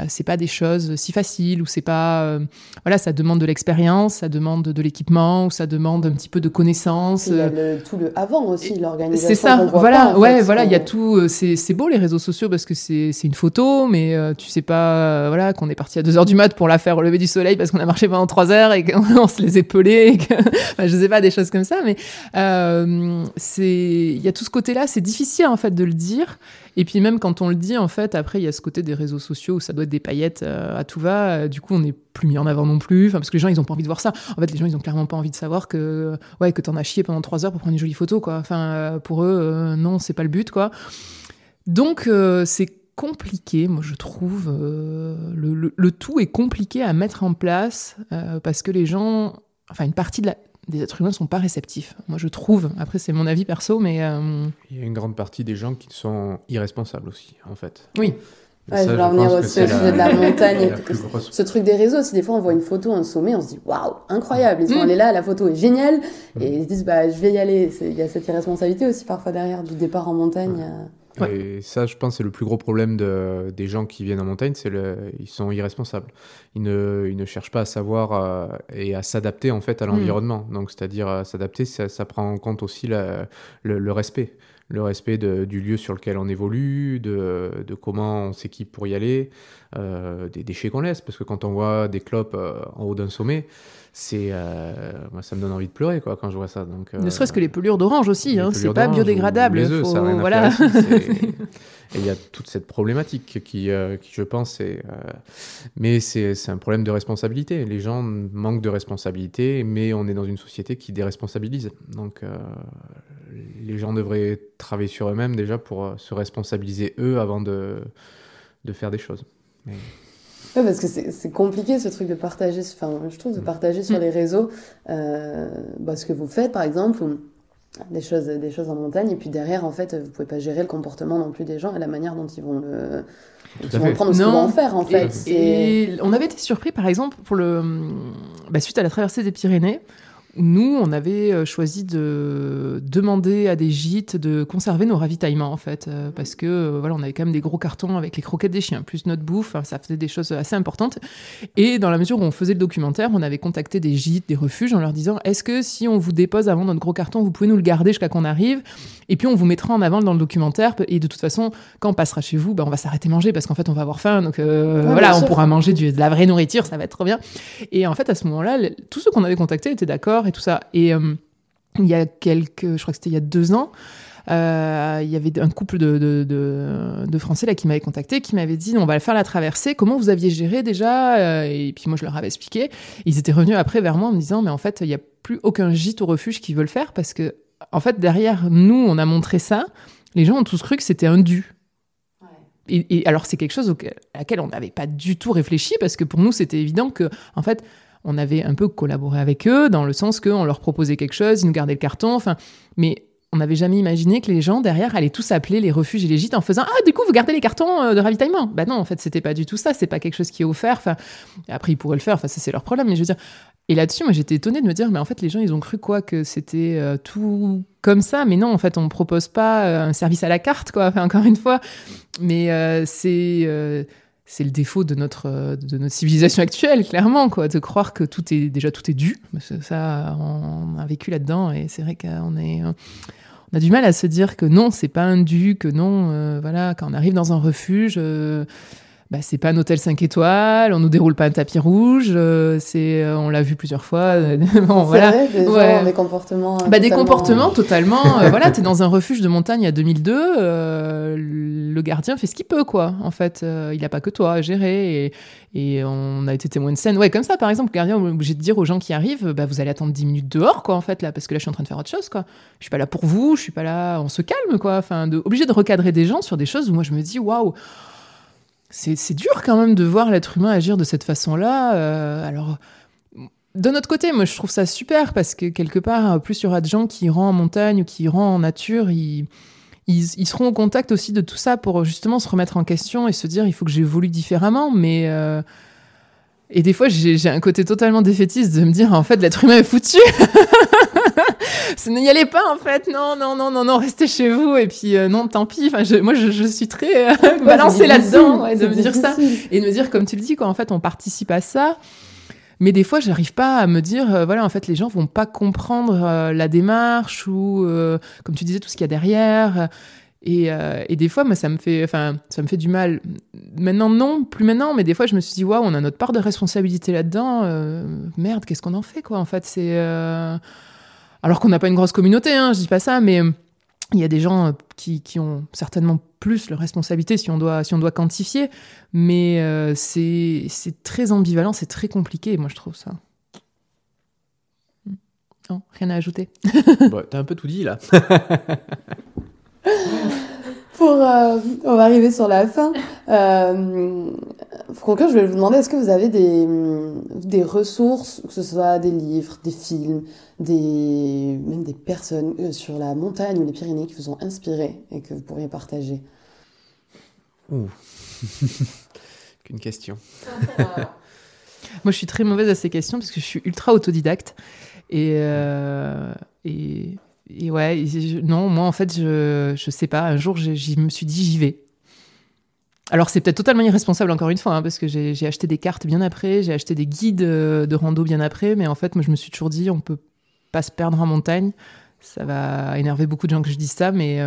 c'est pas des choses si faciles ou c'est pas euh, voilà ça demande de l'expérience ça demande de l'équipement ou ça demande un petit peu de connaissances il y a le, tout le avant aussi l'organisation c'est ça voilà ouais voilà il y a tout euh, c'est c'est beau les réseaux sociaux parce que c'est c'est une photo mais tu sais pas voilà qu'on est parti à 2 heures du mat pour la faire au lever du soleil parce qu'on a marché pendant 3 heures et qu'on se les épelait et que je sais pas des choses comme ça mais c'est il y a tout ce côté là c'est difficile en fait de le dire et puis même quand on le dit, en fait, après, il y a ce côté des réseaux sociaux où ça doit être des paillettes euh, à tout va. Euh, du coup, on n'est plus mis en avant non plus. Parce que les gens, ils ont pas envie de voir ça. En fait, les gens, ils ont clairement pas envie de savoir que, ouais, que t'en as chié pendant trois heures pour prendre une jolie photo, quoi. Enfin, euh, pour eux, non, c'est pas le but, quoi. Donc, c'est compliqué, moi je trouve. Le, le, tout est compliqué à mettre en place parce que les gens, enfin une partie de la, des êtres humains ne sont pas réceptifs. Moi, je trouve. Après, c'est mon avis perso, mais. Euh, Il y a une grande partie des gens qui sont irresponsables aussi, en fait. Oui. Ouais, je vais revenir au sujet de la montagne. Ce truc des réseaux, si des fois on voit une photo, un sommet, on se dit waouh, incroyable, ils sont mm. allés là, la photo est géniale, mm. et ils se disent bah je vais y aller. Il y a cette irresponsabilité aussi parfois derrière du départ en montagne. Et ça, je pense, c'est le plus gros problème de, des gens qui viennent en montagne, c'est ils sont irresponsables. Ils ne, ils ne cherchent pas à savoir euh, et à s'adapter en fait à l'environnement. Donc, c'est-à-dire euh, s'adapter, ça, ça, prend en compte aussi la, le, respect, le respect de, du lieu sur lequel on évolue, de, de comment on s'équipe pour y aller, euh, des déchets qu'on laisse, parce que quand on voit des clopes en haut d'un sommet, c'est euh, moi ça me donne envie de pleurer quoi quand je vois ça donc ne serait-ce que les pelures d'orange aussi hein, c'est pas biodégradable les ça voilà. et il y a toute cette problématique qui, euh, qui je pense est mais c'est un problème de responsabilité. Les gens manquent de responsabilité mais on est dans une société qui déresponsabilise. Donc les gens devraient travailler sur eux-mêmes déjà pour se responsabiliser eux avant de de faire des choses. Mais... Ouais, parce que c'est compliqué ce truc de partager, enfin, je trouve, de mm. partager sur mm. les réseaux euh, bah, ce que vous faites, par exemple, des choses, des choses en montagne, et puis derrière, en fait, vous pouvez pas gérer le comportement non plus des gens et la manière dont ils vont le. Ils vont prendre ce qu'ils vont en faire, en fait. Et, on avait été surpris, par exemple, pour le, bah, suite à la traversée des Pyrénées, nous, on avait euh, choisi de demander à des gîtes de conserver nos ravitaillements, en fait, euh, parce que euh, voilà, on avait quand même des gros cartons avec les croquettes des chiens, plus notre bouffe, ça faisait des choses assez importantes. Et dans la mesure où on faisait le documentaire, on avait contacté des gîtes, des refuges, en leur disant est-ce que si on vous dépose avant notre gros carton, vous pouvez nous le garder jusqu'à qu'on arrive? Et puis on vous mettra en avant dans le documentaire. Et de toute façon, quand on passera chez vous, ben, on va s'arrêter manger parce qu'en fait, on va avoir faim. Donc voilà, on pourra manger du, de la vraie nourriture, ça va être trop bien. Et en fait, à ce moment-là, tous ceux qu'on avait contactés étaient d'accord et tout ça. Et euh, il y a quelques, je crois que c'était il y a deux ans, euh, il y avait un couple de, de, de, Français là qui m'avait contacté, qui m'avait dit on va faire la traversée. Comment vous aviez géré déjà euh, Et puis moi je leur avais expliqué. Ils étaient revenus après vers moi en me disant mais en fait il n'y a plus aucun gîte au refuge qui veut le faire parce que en fait derrière nous on a montré ça. Les gens ont tous cru que c'était un dû. Et, et, alors c'est quelque chose à laquelle on n'avait pas du tout réfléchi parce que pour nous c'était évident que en fait on avait un peu collaboré avec eux dans le sens qu'on leur proposait quelque chose, ils nous gardaient le carton, enfin, mais on n'avait jamais imaginé que les gens derrière allaient tous appeler les refuges et les gîtes en faisant ah du coup vous gardez les cartons euh, de ravitaillement bah non en fait c'était pas du tout ça c'est pas quelque chose qui est offert enfin après ils pourraient le faire enfin ça c'est leur problème mais je veux dire Et là-dessus, moi, j'étais étonnée de me dire, mais en fait, les gens, ils ont cru quoi Que c'était euh, tout comme ça. Mais non, en fait, on ne propose pas euh, un service à la carte, quoi. Encore une fois. Mais c'est c'est le défaut de notre, de notre civilisation actuelle, clairement, quoi. De croire que tout est, déjà, tout est dû. ça, on a vécu là-dedans. Et c'est vrai qu'on est... On a du mal à se dire que non, c'est pas un dû, que non, voilà, quand on arrive dans un refuge, bah, c'est pas un hôtel 5 étoiles, on nous déroule pas un tapis rouge, euh, c'est, euh, on l'a vu plusieurs fois. bon, voilà. Vrai, des, ouais. des comportements. Bah, Des comportements totalement. euh, voilà, t'es dans un refuge de montagne à 2002, euh, le gardien fait ce qu'il peut, quoi. En fait, il a pas que toi à gérer et, et, on a été témoin de scène. Ouais, comme ça, par exemple, le gardien est obligé de dire aux gens qui arrivent, bah, vous allez attendre 10 minutes dehors, quoi, en fait, là, parce que là, je suis en train de faire autre chose, quoi. Je suis pas là pour vous, je suis pas là, on se calme, quoi. Enfin, de, obligé de recadrer des gens sur des choses où moi je me dis, waouh c'est dur quand même de voir l'être humain agir de cette façon-là. Euh, alors, de notre côté, moi, je trouve ça super parce que quelque part, plus il y aura de gens qui iront en montagne ou qui iront en nature, ils, ils, seront au contact aussi de tout ça pour justement se remettre en question et se dire il faut que j'évolue différemment. Mais euh, et des fois, j'ai un côté totalement défaitiste de me dire en fait, l'être humain est foutu. n'y allez pas en fait, non, non, non, non, non, restez chez vous et puis euh, non, tant pis. Enfin, moi, je, suis très euh, balancée là-dedans de me dire ça et de me dire comme tu le dis quoi. En fait, on participe à ça. Mais des fois, j'arrive pas à me dire, euh, voilà, en fait, les gens vont pas comprendre la démarche ou, comme tu disais, tout ce qu'il y a derrière. Et, et, des fois, moi, ça me fait, enfin, ça me fait du mal. Maintenant, non, plus maintenant, mais des fois, je me suis dit, waouh, on a notre part de responsabilité là-dedans. merde, qu'est-ce qu'on en fait, quoi En fait, c'est alors qu'on n'a pas une grosse communauté, hein, je dis pas ça, mais euh, il y a des gens euh, qui, ont certainement plus leur responsabilité si on doit, si on doit quantifier, mais euh, c'est très ambivalent, c'est très compliqué, moi je trouve ça. Non, rien à ajouter. bon, T'as un peu tout dit là. Pour, on va arriver sur la fin. Euh, pour conclure, je vais vous demander est-ce que vous avez des, des ressources, que ce soit des livres, des films, des, même des personnes euh, sur la montagne ou les Pyrénées qui vous ont inspiré et que vous pourriez partager Ouh. Qu'une question. Moi, je suis très mauvaise à ces questions parce que je suis ultra autodidacte. Et, euh, et, et, ouais, non, moi, en fait, je, je sais pas. Un jour, je me suis dit, j'y vais. Alors c'est peut-être totalement irresponsable encore une fois, hein, parce que j'ai acheté des cartes bien après, j'ai acheté des guides euh, de rando bien après, mais en fait moi je me suis toujours dit on peut pas se perdre en montagne. Ça va énerver beaucoup de gens que je dise ça, mais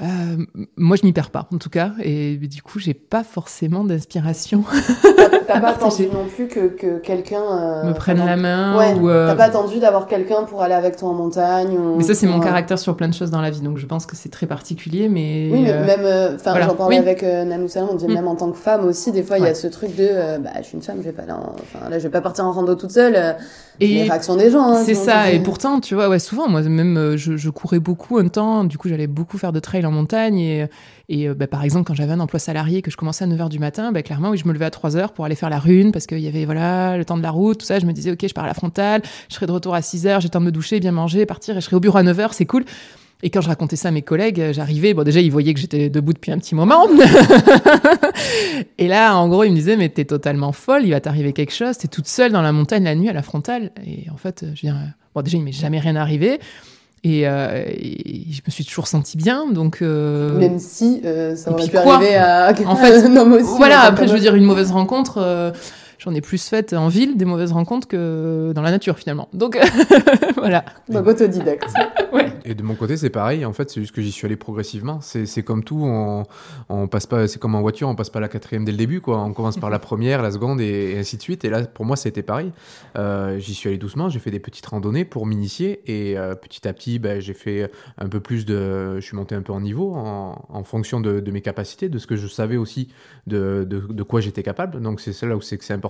euh, euh, moi, je m'y perds pas, en tout cas, et du coup, j'ai pas forcément d'inspiration. T'as pas attendu non plus que, que quelqu'un euh, me prenne la main. Ouais, ou T'as pas attendu d'avoir quelqu'un pour aller avec toi en montagne. mais ça, c'est mon caractère sur plein de choses dans la vie, donc je pense que c'est très particulier, mais. Oui, mais même, enfin, j'en parlais avec Nanou Salon, on dit mm. même en tant que femme aussi, des fois, il y a ce truc de, bah, je suis une femme, je vais pas là, enfin, là, je vais pas partir en rando toute seule et les réactions des gens. Hein, c'est ça. Et pourtant, tu vois, ouais, souvent, moi, même, euh, je, je, courais beaucoup un temps. Du coup, j'allais beaucoup faire de trail en montagne. Et, et euh, bah, par exemple, quand j'avais un emploi salarié, que je commençais à 9h du matin, bah, clairement, oui, je me levais à 3h pour aller faire la rune parce qu'il y avait, voilà, le temps de la route, tout ça. Je me disais, OK, je pars à la frontale, je serai de retour à 6h, j'ai temps de me doucher, bien manger, partir et je serai au bureau à 9h, c'est cool. Et quand je racontais ça à mes collègues, euh, j'arrivais, bon déjà ils voyaient que j'étais debout depuis un petit moment. et là, en gros, ils me disaient, mais t'es totalement folle, il va t'arriver quelque chose, t'es toute seule dans la montagne la nuit à la frontale. Et en fait, je veux dire, bon déjà il m'est jamais rien arrivé. Et, euh, je me suis toujours sentie bien, donc. Euh... Même si euh, ça aurait pu arriver à en fait, un homme aussi. Voilà, après je veux dire une mauvaise rencontre. J'en ai plus fait en ville des mauvaises rencontres que dans la nature finalement. Donc voilà. Donc autodidacte. ouais. Et de mon côté, c'est pareil. En fait, c'est juste que j'y suis allé progressivement. C'est comme tout. On, on passe pas. C'est comme en voiture, on passe pas la quatrième dès le début. Quoi. On commence par la première, la seconde et, ainsi de suite. Et là, pour moi, c'était pareil. Euh, j'y suis allé doucement. J'ai fait des petites randonnées pour m'initier. Et euh, petit à petit, ben, j'ai fait un peu plus de. Je suis monté un peu en niveau en, en fonction de, de, mes capacités, de ce que je savais aussi de, de, de quoi j'étais capable. Donc c'est là où c'est que c'est important.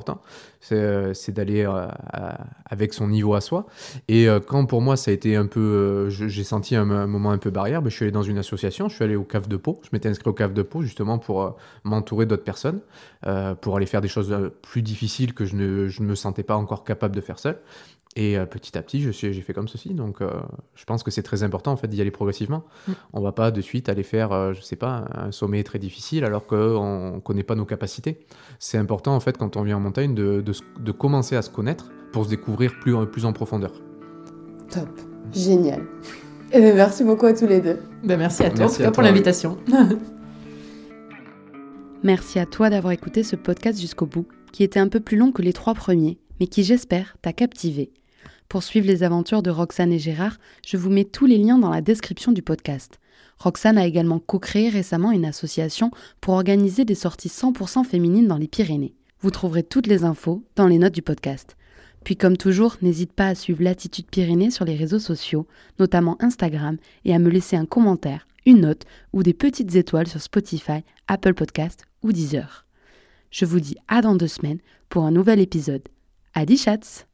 C'est euh, d'aller euh, avec son niveau à soi. Et quand pour moi, ça a été un peu. j'ai senti un, moment un peu barrière, ben, je suis allé dans une association, je suis allé au CAF de Pau, je m'étais inscrit au CAF de Pau justement pour euh, m'entourer d'autres personnes, euh, pour aller faire des choses euh, plus difficiles que je ne, me sentais pas encore capable de faire seul. Et euh, petit à petit, j'ai fait comme ceci. Donc, euh, je pense que c'est très important en fait d'y aller progressivement. On mm. On va pas de suite aller faire, euh, je sais pas, un sommet très difficile alors qu'on ne connaît pas nos capacités. C'est important en fait quand on vient en montagne de, de, commencer à se connaître pour se découvrir plus, plus en profondeur. Top, génial. Eh ben, merci beaucoup à tous les deux. Ben, merci à toi, pour l'invitation. merci à toi d'avoir écouté ce podcast jusqu'au bout, qui était un peu plus long que les trois premiers, mais qui j'espère t'a captivé. Pour suivre les aventures de Roxane et Gérard, je vous mets tous les liens dans la description du podcast. Roxane a également co-créé récemment une association pour organiser des sorties 100% féminines dans les Pyrénées. Vous trouverez toutes les infos dans les notes du podcast. Puis comme toujours, n'hésite pas à suivre l'Attitude Pyrénées sur les réseaux sociaux, notamment Instagram, et à me laisser un commentaire, une note ou des petites étoiles sur Spotify, Apple Podcast ou Deezer. Je vous dis à dans deux semaines pour un nouvel épisode. Adi chats